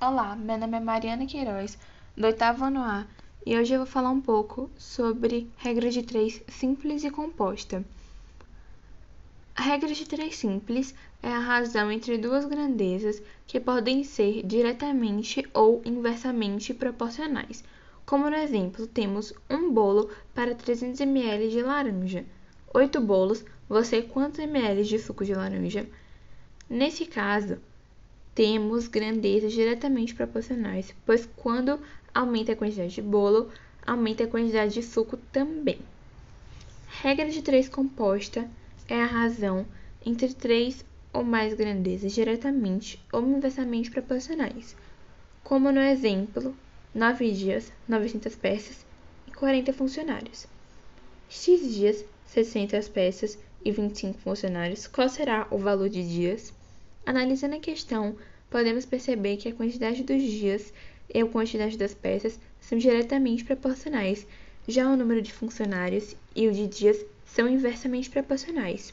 Olá, meu nome é Mariana Queiroz, do oitavo ano A, e hoje eu vou falar um pouco sobre regra de três simples e composta. A regra de três simples é a razão entre duas grandezas que podem ser diretamente ou inversamente proporcionais. Como no exemplo, temos um bolo para 300 ml de laranja. Oito bolos, você quantos ml de suco de laranja? Nesse caso, temos grandezas diretamente proporcionais, pois quando aumenta a quantidade de bolo, aumenta a quantidade de suco também. Regra de três composta é a razão entre três ou mais grandezas diretamente ou inversamente proporcionais, como no exemplo, 9 dias, 900 peças e 40 funcionários. X dias, 600 peças e 25 funcionários, qual será o valor de dias? Analisando a questão, podemos perceber que a quantidade dos dias e a quantidade das peças são diretamente proporcionais, já o número de funcionários e o de dias são inversamente proporcionais.